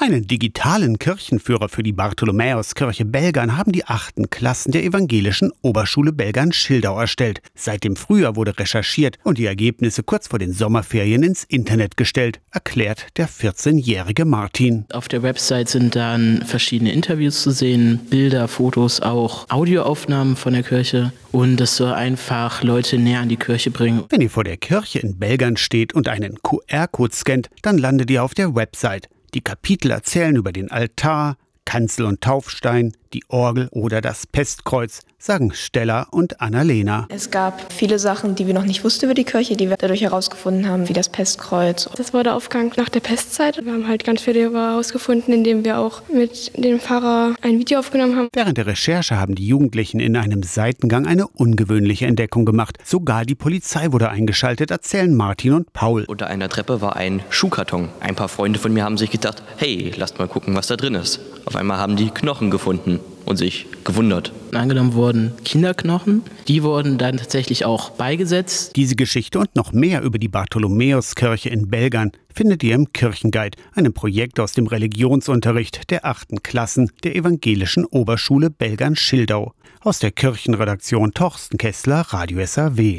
Einen digitalen Kirchenführer für die Bartholomäuskirche Belgern haben die achten Klassen der evangelischen Oberschule Belgern Schildau erstellt. Seit dem Frühjahr wurde recherchiert und die Ergebnisse kurz vor den Sommerferien ins Internet gestellt, erklärt der 14-jährige Martin. Auf der Website sind dann verschiedene Interviews zu sehen, Bilder, Fotos, auch Audioaufnahmen von der Kirche und das soll einfach Leute näher an die Kirche bringen. Wenn ihr vor der Kirche in Belgern steht und einen QR-Code scannt, dann landet ihr auf der Website. Die Kapitel erzählen über den Altar, Kanzel und Taufstein, die Orgel oder das Pestkreuz, sagen Stella und Annalena. Es gab viele Sachen, die wir noch nicht wussten über die Kirche, die wir dadurch herausgefunden haben, wie das Pestkreuz. Das war der Aufgang nach der Pestzeit. Wir haben halt ganz viel herausgefunden, indem wir auch mit dem Pfarrer ein Video aufgenommen haben. Während der Recherche haben die Jugendlichen in einem Seitengang eine ungewöhnliche Entdeckung gemacht. Sogar die Polizei wurde eingeschaltet, erzählen Martin und Paul. Unter einer Treppe war ein Schuhkarton. Ein paar Freunde von mir haben sich gedacht, hey, lasst mal gucken, was da drin ist. Auf einmal haben die Knochen gefunden und sich gewundert. Angenommen wurden Kinderknochen, die wurden dann tatsächlich auch beigesetzt. Diese Geschichte und noch mehr über die Bartholomäuskirche in Belgern findet ihr im Kirchenguide, einem Projekt aus dem Religionsunterricht der achten Klassen der evangelischen Oberschule Belgern-Schildau. Aus der Kirchenredaktion Torsten Kessler, Radio SAW.